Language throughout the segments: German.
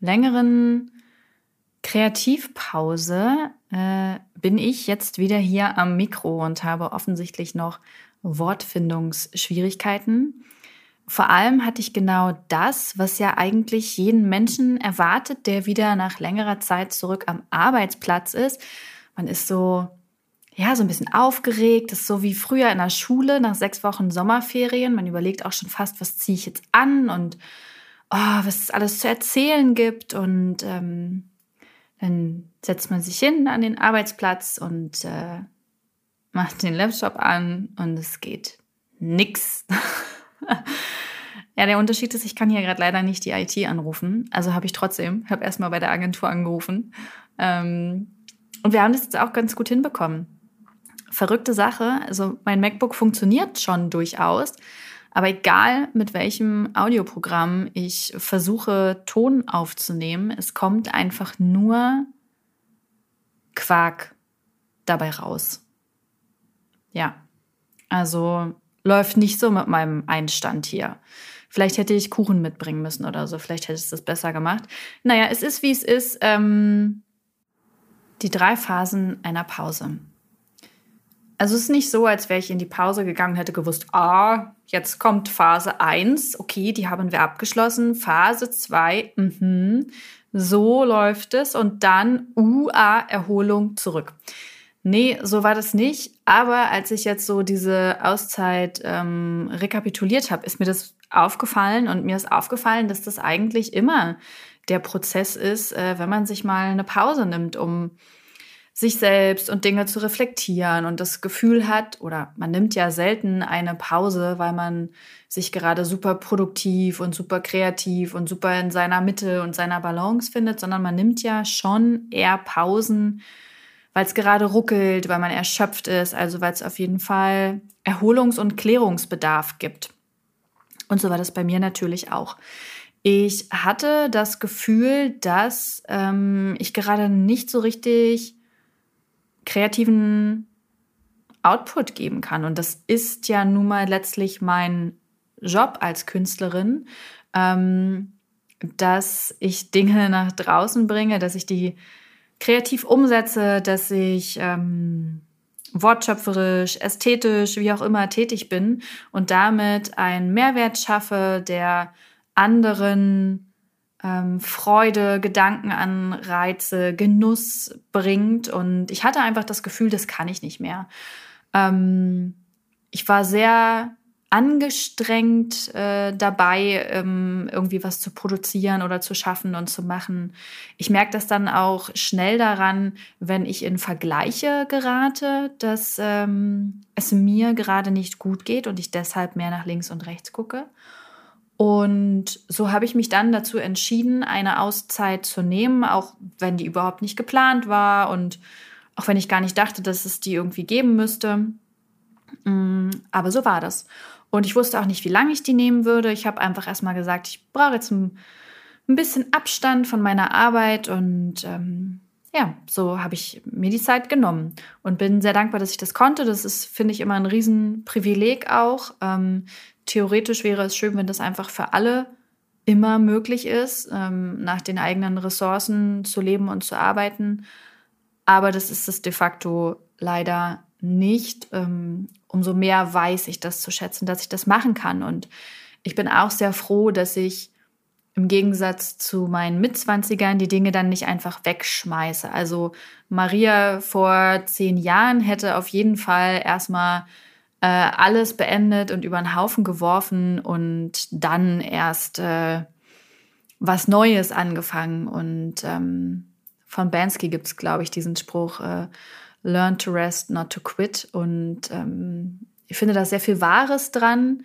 längeren Kreativpause äh, bin ich jetzt wieder hier am Mikro und habe offensichtlich noch Wortfindungsschwierigkeiten. Vor allem hatte ich genau das, was ja eigentlich jeden Menschen erwartet, der wieder nach längerer Zeit zurück am Arbeitsplatz ist. Man ist so, ja, so ein bisschen aufgeregt. Das ist so wie früher in der Schule nach sechs Wochen Sommerferien. Man überlegt auch schon fast, was ziehe ich jetzt an und oh, was es alles zu erzählen gibt. Und ähm, dann setzt man sich hin an den Arbeitsplatz und äh, macht den Laptop an und es geht nix. ja, der Unterschied ist, ich kann hier gerade leider nicht die IT anrufen. Also habe ich trotzdem, habe erstmal bei der Agentur angerufen. Ähm, und wir haben das jetzt auch ganz gut hinbekommen. Verrückte Sache. Also mein MacBook funktioniert schon durchaus. Aber egal, mit welchem Audioprogramm ich versuche, Ton aufzunehmen, es kommt einfach nur Quark dabei raus. Ja, also läuft nicht so mit meinem Einstand hier. Vielleicht hätte ich Kuchen mitbringen müssen oder so. Vielleicht hätte ich das besser gemacht. Naja, es ist, wie es ist. Ähm, die drei Phasen einer Pause. Also es ist nicht so, als wäre ich in die Pause gegangen hätte gewusst, ah, jetzt kommt Phase 1, okay, die haben wir abgeschlossen. Phase 2, mhm, so läuft es. Und dann UA, Erholung zurück. Nee, so war das nicht. Aber als ich jetzt so diese Auszeit ähm, rekapituliert habe, ist mir das aufgefallen und mir ist aufgefallen, dass das eigentlich immer der Prozess ist, äh, wenn man sich mal eine Pause nimmt, um sich selbst und Dinge zu reflektieren und das Gefühl hat, oder man nimmt ja selten eine Pause, weil man sich gerade super produktiv und super kreativ und super in seiner Mitte und seiner Balance findet, sondern man nimmt ja schon eher Pausen, weil es gerade ruckelt, weil man erschöpft ist, also weil es auf jeden Fall Erholungs- und Klärungsbedarf gibt. Und so war das bei mir natürlich auch. Ich hatte das Gefühl, dass ähm, ich gerade nicht so richtig kreativen Output geben kann. Und das ist ja nun mal letztlich mein Job als Künstlerin, ähm, dass ich Dinge nach draußen bringe, dass ich die kreativ umsetze, dass ich ähm, wortschöpferisch, ästhetisch, wie auch immer tätig bin und damit einen Mehrwert schaffe, der anderen ähm, Freude, Gedankenanreize, Genuss bringt. Und ich hatte einfach das Gefühl, das kann ich nicht mehr. Ähm, ich war sehr angestrengt äh, dabei, ähm, irgendwie was zu produzieren oder zu schaffen und zu machen. Ich merke das dann auch schnell daran, wenn ich in Vergleiche gerate, dass ähm, es mir gerade nicht gut geht und ich deshalb mehr nach links und rechts gucke. Und so habe ich mich dann dazu entschieden, eine Auszeit zu nehmen, auch wenn die überhaupt nicht geplant war und auch wenn ich gar nicht dachte, dass es die irgendwie geben müsste. Mm, aber so war das. Und ich wusste auch nicht, wie lange ich die nehmen würde. Ich habe einfach erstmal gesagt, ich brauche jetzt ein, ein, bisschen Abstand von meiner Arbeit und ähm, ja, so habe ich mir die Zeit genommen und bin sehr dankbar, dass ich das konnte. Das ist, finde ich, immer ein Riesenprivileg auch. Ähm, theoretisch wäre es schön, wenn das einfach für alle immer möglich ist, ähm, nach den eigenen Ressourcen zu leben und zu arbeiten. Aber das ist es de facto leider nicht. Ähm, umso mehr weiß ich das zu schätzen, dass ich das machen kann. Und ich bin auch sehr froh, dass ich im Gegensatz zu meinen Mitzwanzigern die Dinge dann nicht einfach wegschmeiße. Also Maria vor zehn Jahren hätte auf jeden Fall erstmal äh, alles beendet und über den Haufen geworfen und dann erst äh, was Neues angefangen. Und ähm, von Bansky gibt es, glaube ich, diesen Spruch, äh, Learn to rest, not to quit. Und ähm, ich finde da sehr viel Wahres dran,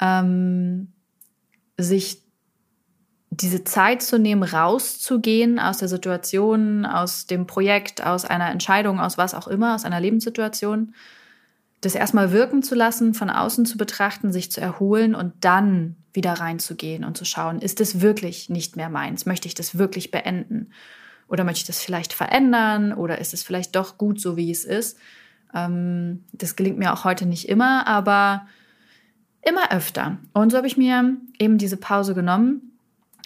ähm, sich diese Zeit zu nehmen, rauszugehen aus der Situation, aus dem Projekt, aus einer Entscheidung, aus was auch immer, aus einer Lebenssituation, das erstmal wirken zu lassen, von außen zu betrachten, sich zu erholen und dann wieder reinzugehen und zu schauen, ist es wirklich nicht mehr meins? Möchte ich das wirklich beenden? Oder möchte ich das vielleicht verändern? Oder ist es vielleicht doch gut, so wie es ist? Ähm, das gelingt mir auch heute nicht immer, aber immer öfter. Und so habe ich mir eben diese Pause genommen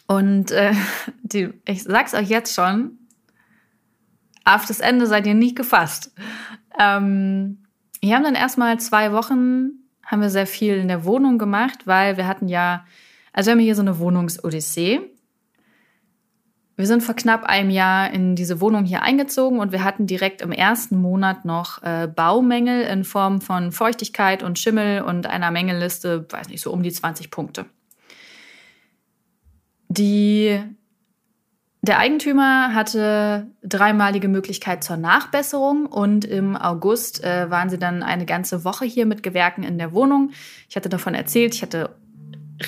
und äh, die, ich sag's euch jetzt schon, auf das Ende seid ihr nicht gefasst. Ähm, wir haben dann erstmal zwei Wochen, haben wir sehr viel in der Wohnung gemacht, weil wir hatten ja, also wir haben hier so eine Wohnungsodyssee. Wir sind vor knapp einem Jahr in diese Wohnung hier eingezogen und wir hatten direkt im ersten Monat noch äh, Baumängel in Form von Feuchtigkeit und Schimmel und einer Mängelliste, weiß nicht, so um die 20 Punkte. Die, der Eigentümer hatte dreimalige Möglichkeit zur Nachbesserung und im August äh, waren sie dann eine ganze Woche hier mit Gewerken in der Wohnung. Ich hatte davon erzählt, ich hatte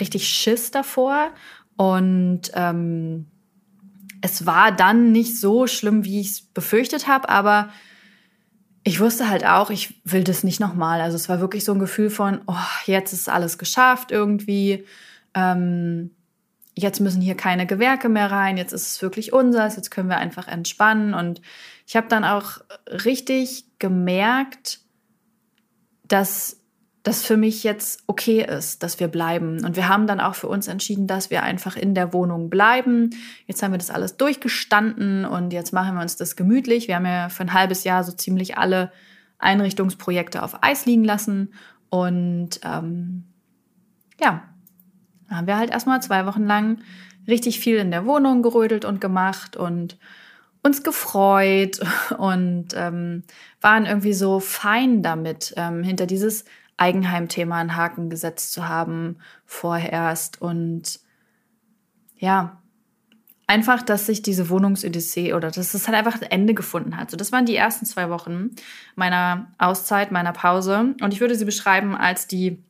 richtig Schiss davor und ähm, es war dann nicht so schlimm, wie ich es befürchtet habe, aber ich wusste halt auch, ich will das nicht nochmal. Also es war wirklich so ein Gefühl von, oh, jetzt ist alles geschafft irgendwie. Ähm, jetzt müssen hier keine Gewerke mehr rein, jetzt ist es wirklich unseres, jetzt können wir einfach entspannen. Und ich habe dann auch richtig gemerkt, dass das für mich jetzt okay ist, dass wir bleiben. Und wir haben dann auch für uns entschieden, dass wir einfach in der Wohnung bleiben. Jetzt haben wir das alles durchgestanden und jetzt machen wir uns das gemütlich. Wir haben ja für ein halbes Jahr so ziemlich alle Einrichtungsprojekte auf Eis liegen lassen. Und ähm, ja, da haben wir halt erstmal zwei Wochen lang richtig viel in der Wohnung gerödelt und gemacht und uns gefreut und ähm, waren irgendwie so fein damit, ähm, hinter dieses Eigenheimthema einen Haken gesetzt zu haben vorerst. Und ja, einfach, dass sich diese Wohnungsodyssee oder dass es halt einfach ein Ende gefunden hat. So, das waren die ersten zwei Wochen meiner Auszeit, meiner Pause. Und ich würde sie beschreiben als die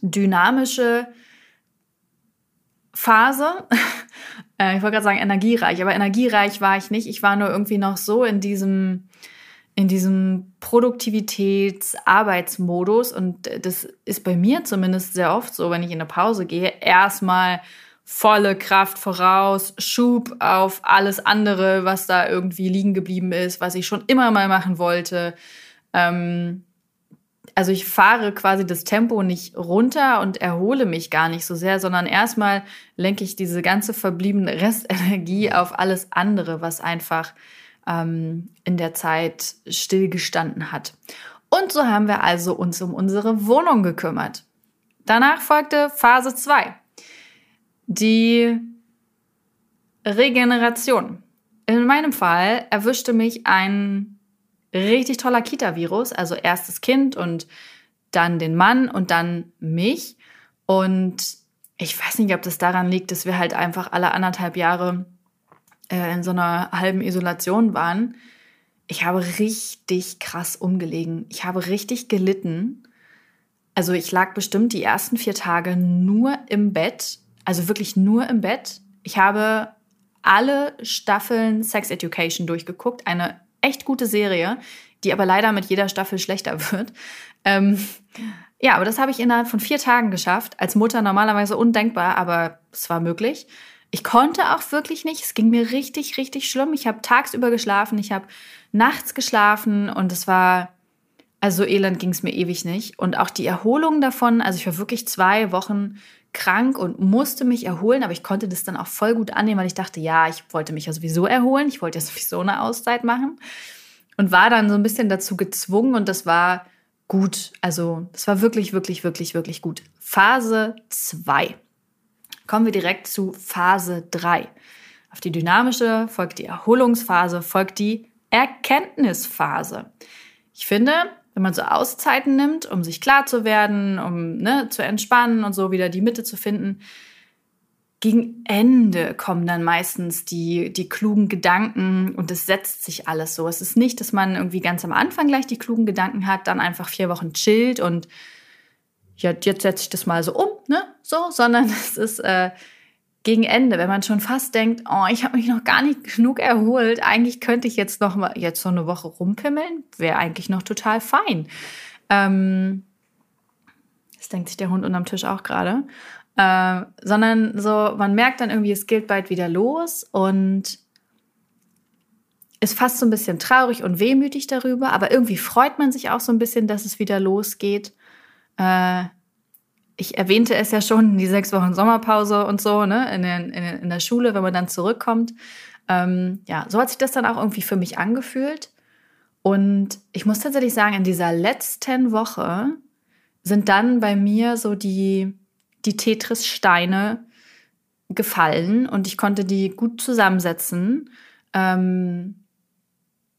dynamische Phase. Äh, ich wollte gerade sagen energiereich, aber energiereich war ich nicht. Ich war nur irgendwie noch so in diesem, in diesem Produktivitäts-Arbeitsmodus und das ist bei mir zumindest sehr oft so, wenn ich in eine Pause gehe, erstmal volle Kraft voraus, Schub auf alles andere, was da irgendwie liegen geblieben ist, was ich schon immer mal machen wollte. Ähm, also ich fahre quasi das Tempo nicht runter und erhole mich gar nicht so sehr, sondern erstmal lenke ich diese ganze verbliebene Restenergie auf alles andere, was einfach ähm, in der Zeit stillgestanden hat. Und so haben wir also uns um unsere Wohnung gekümmert. Danach folgte Phase 2. Die Regeneration. In meinem Fall erwischte mich ein richtig toller Kita-Virus. Also erst das Kind und dann den Mann und dann mich. Und ich weiß nicht, ob das daran liegt, dass wir halt einfach alle anderthalb Jahre äh, in so einer halben Isolation waren. Ich habe richtig krass umgelegen. Ich habe richtig gelitten. Also ich lag bestimmt die ersten vier Tage nur im Bett. Also wirklich nur im Bett. Ich habe alle Staffeln Sex Education durchgeguckt. Eine echt gute Serie, die aber leider mit jeder Staffel schlechter wird. Ähm, ja, aber das habe ich innerhalb von vier Tagen geschafft. Als Mutter normalerweise undenkbar, aber es war möglich. Ich konnte auch wirklich nicht. Es ging mir richtig, richtig schlimm. Ich habe tagsüber geschlafen, ich habe nachts geschlafen und es war, also so elend ging es mir ewig nicht. Und auch die Erholung davon, also ich war wirklich zwei Wochen krank und musste mich erholen, aber ich konnte das dann auch voll gut annehmen, weil ich dachte, ja, ich wollte mich ja sowieso erholen, ich wollte ja sowieso eine Auszeit machen und war dann so ein bisschen dazu gezwungen und das war gut. Also, das war wirklich, wirklich, wirklich, wirklich gut. Phase 2. Kommen wir direkt zu Phase 3. Auf die dynamische folgt die Erholungsphase, folgt die Erkenntnisphase. Ich finde, wenn man so Auszeiten nimmt, um sich klar zu werden, um ne, zu entspannen und so wieder die Mitte zu finden, gegen Ende kommen dann meistens die, die klugen Gedanken und es setzt sich alles so. Es ist nicht, dass man irgendwie ganz am Anfang gleich die klugen Gedanken hat, dann einfach vier Wochen chillt und ja, jetzt setze ich das mal so um, ne, so, sondern es ist, äh, gegen Ende, wenn man schon fast denkt, oh, ich habe mich noch gar nicht genug erholt, eigentlich könnte ich jetzt noch mal jetzt so eine Woche rumpimmeln, wäre eigentlich noch total fein. Ähm, das denkt sich der Hund unterm Tisch auch gerade. Äh, sondern so, man merkt dann irgendwie, es geht bald wieder los und ist fast so ein bisschen traurig und wehmütig darüber, aber irgendwie freut man sich auch so ein bisschen, dass es wieder losgeht. Äh, ich erwähnte es ja schon, die sechs Wochen Sommerpause und so, ne, in, den, in, in der Schule, wenn man dann zurückkommt. Ähm, ja, so hat sich das dann auch irgendwie für mich angefühlt. Und ich muss tatsächlich sagen, in dieser letzten Woche sind dann bei mir so die, die Tetris-Steine gefallen und ich konnte die gut zusammensetzen. Ähm,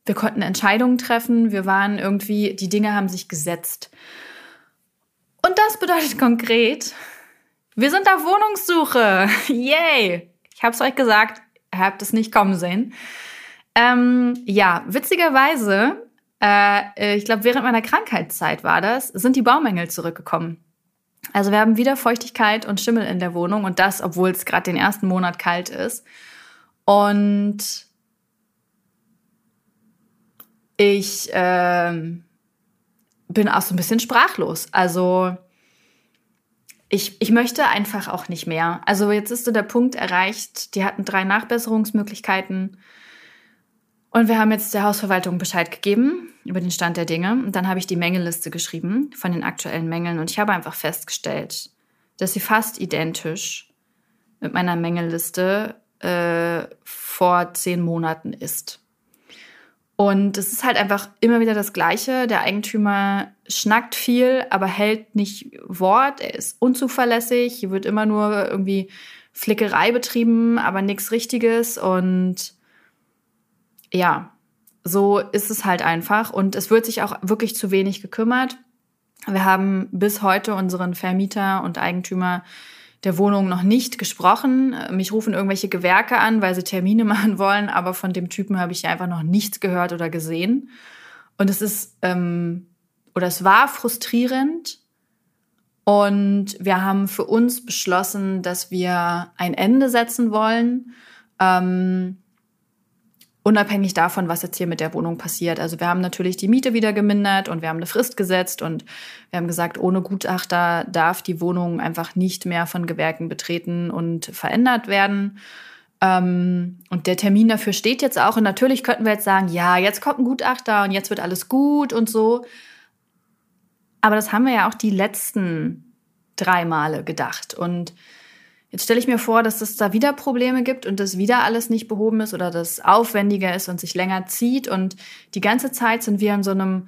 wir konnten Entscheidungen treffen, wir waren irgendwie, die Dinge haben sich gesetzt. Und das bedeutet konkret, wir sind auf Wohnungssuche. Yay! Ich habe es euch gesagt, ihr habt es nicht kommen sehen. Ähm, ja, witzigerweise, äh, ich glaube, während meiner Krankheitszeit war das, sind die Baumängel zurückgekommen. Also wir haben wieder Feuchtigkeit und Schimmel in der Wohnung und das, obwohl es gerade den ersten Monat kalt ist. Und ich ähm, bin auch so ein bisschen sprachlos. Also ich, ich möchte einfach auch nicht mehr. Also jetzt ist so der Punkt erreicht, die hatten drei Nachbesserungsmöglichkeiten. Und wir haben jetzt der Hausverwaltung Bescheid gegeben über den Stand der Dinge. Und dann habe ich die Mängelliste geschrieben von den aktuellen Mängeln. Und ich habe einfach festgestellt, dass sie fast identisch mit meiner Mängelliste äh, vor zehn Monaten ist. Und es ist halt einfach immer wieder das Gleiche. Der Eigentümer schnackt viel, aber hält nicht Wort. Er ist unzuverlässig. Hier wird immer nur irgendwie Flickerei betrieben, aber nichts Richtiges. Und ja, so ist es halt einfach. Und es wird sich auch wirklich zu wenig gekümmert. Wir haben bis heute unseren Vermieter und Eigentümer der Wohnung noch nicht gesprochen. Mich rufen irgendwelche Gewerke an, weil sie Termine machen wollen, aber von dem Typen habe ich einfach noch nichts gehört oder gesehen. Und es ist ähm, oder es war frustrierend. Und wir haben für uns beschlossen, dass wir ein Ende setzen wollen. Ähm, unabhängig davon, was jetzt hier mit der Wohnung passiert. Also wir haben natürlich die Miete wieder gemindert und wir haben eine Frist gesetzt und wir haben gesagt, ohne Gutachter darf die Wohnung einfach nicht mehr von Gewerken betreten und verändert werden. Ähm, und der Termin dafür steht jetzt auch. Und natürlich könnten wir jetzt sagen, ja, jetzt kommt ein Gutachter und jetzt wird alles gut und so. Aber das haben wir ja auch die letzten drei Male gedacht. Und Jetzt stelle ich mir vor, dass es da wieder Probleme gibt und dass wieder alles nicht behoben ist oder das aufwendiger ist und sich länger zieht. Und die ganze Zeit sind wir in so einem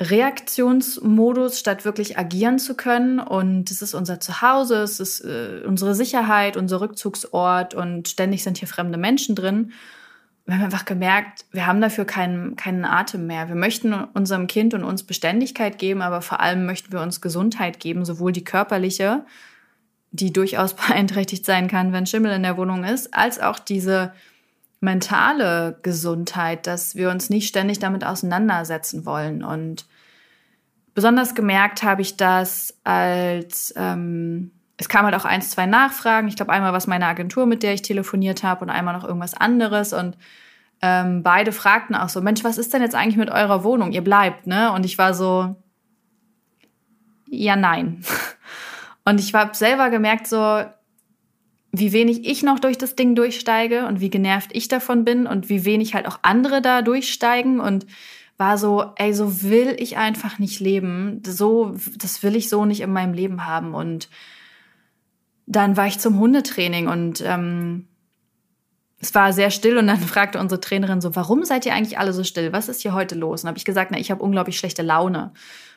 Reaktionsmodus, statt wirklich agieren zu können. Und es ist unser Zuhause, es ist äh, unsere Sicherheit, unser Rückzugsort und ständig sind hier fremde Menschen drin. Wir haben einfach gemerkt, wir haben dafür keinen, keinen Atem mehr. Wir möchten unserem Kind und uns Beständigkeit geben, aber vor allem möchten wir uns Gesundheit geben, sowohl die körperliche die durchaus beeinträchtigt sein kann, wenn Schimmel in der Wohnung ist, als auch diese mentale Gesundheit, dass wir uns nicht ständig damit auseinandersetzen wollen. Und besonders gemerkt habe ich das, als ähm, es kam halt auch eins, zwei Nachfragen. Ich glaube, einmal was meine Agentur, mit der ich telefoniert habe, und einmal noch irgendwas anderes. Und ähm, beide fragten auch so: Mensch, was ist denn jetzt eigentlich mit eurer Wohnung? Ihr bleibt, ne? Und ich war so: Ja, nein. Und ich habe selber gemerkt, so wie wenig ich noch durch das Ding durchsteige und wie genervt ich davon bin und wie wenig halt auch andere da durchsteigen und war so, ey, so will ich einfach nicht leben. So, das will ich so nicht in meinem Leben haben. Und dann war ich zum Hundetraining und ähm, es war sehr still und dann fragte unsere Trainerin so, warum seid ihr eigentlich alle so still? Was ist hier heute los? Und habe ich gesagt, na, ich habe unglaublich schlechte Laune.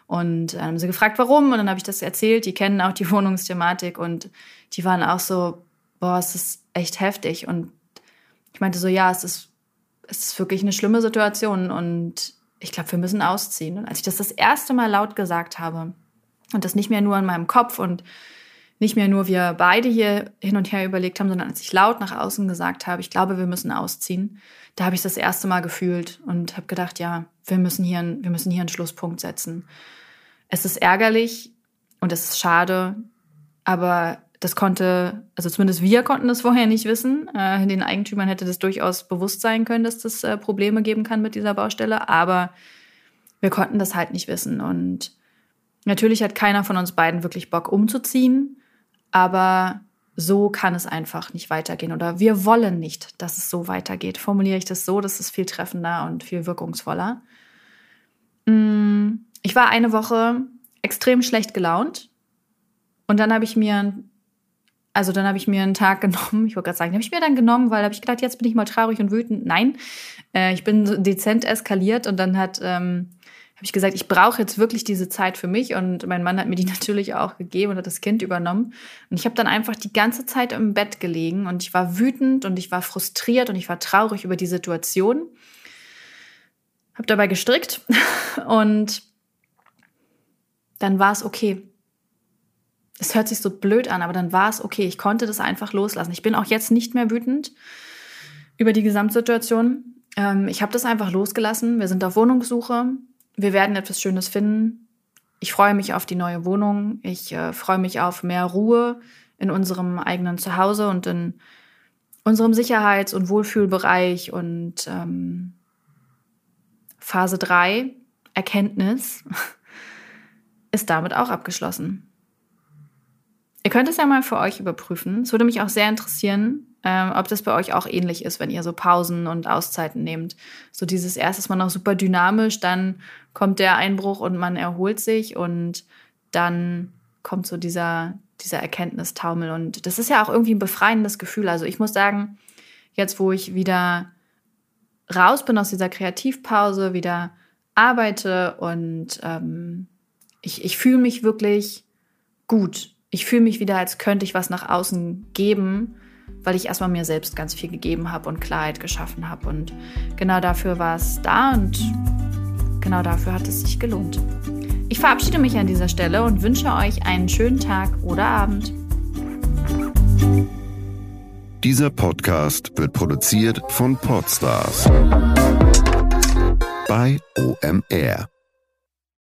Und dann haben sie gefragt, warum. Und dann habe ich das erzählt. Die kennen auch die Wohnungsthematik und die waren auch so, boah, es ist echt heftig. Und ich meinte so, ja, es ist, es ist wirklich eine schlimme Situation und ich glaube, wir müssen ausziehen. Und als ich das das erste Mal laut gesagt habe und das nicht mehr nur in meinem Kopf und nicht mehr nur wir beide hier hin und her überlegt haben, sondern als ich laut nach außen gesagt habe, ich glaube, wir müssen ausziehen, da habe ich das erste Mal gefühlt und habe gedacht, ja, wir müssen hier, wir müssen hier einen Schlusspunkt setzen. Es ist ärgerlich und es ist schade, aber das konnte, also zumindest wir konnten das vorher nicht wissen. Äh, den Eigentümern hätte das durchaus bewusst sein können, dass das äh, Probleme geben kann mit dieser Baustelle, aber wir konnten das halt nicht wissen. Und natürlich hat keiner von uns beiden wirklich Bock umzuziehen, aber so kann es einfach nicht weitergehen oder wir wollen nicht, dass es so weitergeht. Formuliere ich das so, das ist viel treffender und viel wirkungsvoller. Mm, ich war eine Woche extrem schlecht gelaunt und dann habe ich mir also dann habe ich mir einen Tag genommen, ich wollte gerade sagen, habe ich mir dann genommen, weil habe ich gedacht, jetzt bin ich mal traurig und wütend. Nein, äh, ich bin dezent eskaliert und dann hat ähm, habe ich gesagt, ich brauche jetzt wirklich diese Zeit für mich und mein Mann hat mir die natürlich auch gegeben und hat das Kind übernommen und ich habe dann einfach die ganze Zeit im Bett gelegen und ich war wütend und ich war frustriert und ich war traurig über die Situation. Habe dabei gestrickt und dann war es okay. Es hört sich so blöd an, aber dann war es okay. Ich konnte das einfach loslassen. Ich bin auch jetzt nicht mehr wütend über die Gesamtsituation. Ähm, ich habe das einfach losgelassen. Wir sind auf Wohnungssuche wir werden etwas Schönes finden. Ich freue mich auf die neue Wohnung. Ich äh, freue mich auf mehr Ruhe in unserem eigenen Zuhause und in unserem Sicherheits- und Wohlfühlbereich. Und ähm, Phase 3, Erkenntnis, ist damit auch abgeschlossen. Ihr könnt es ja mal für euch überprüfen. Es würde mich auch sehr interessieren, ähm, ob das bei euch auch ähnlich ist, wenn ihr so Pausen und Auszeiten nehmt. So dieses erste ist man noch super dynamisch, dann kommt der Einbruch und man erholt sich und dann kommt so dieser, dieser Erkenntnistaumel. Und das ist ja auch irgendwie ein befreiendes Gefühl. Also ich muss sagen, jetzt wo ich wieder raus bin aus dieser Kreativpause, wieder arbeite und ähm, ich, ich fühle mich wirklich gut. Ich fühle mich wieder, als könnte ich was nach außen geben weil ich erstmal mir selbst ganz viel gegeben habe und Klarheit geschaffen habe. Und genau dafür war es da und genau dafür hat es sich gelohnt. Ich verabschiede mich an dieser Stelle und wünsche euch einen schönen Tag oder Abend. Dieser Podcast wird produziert von Podstars bei OMR.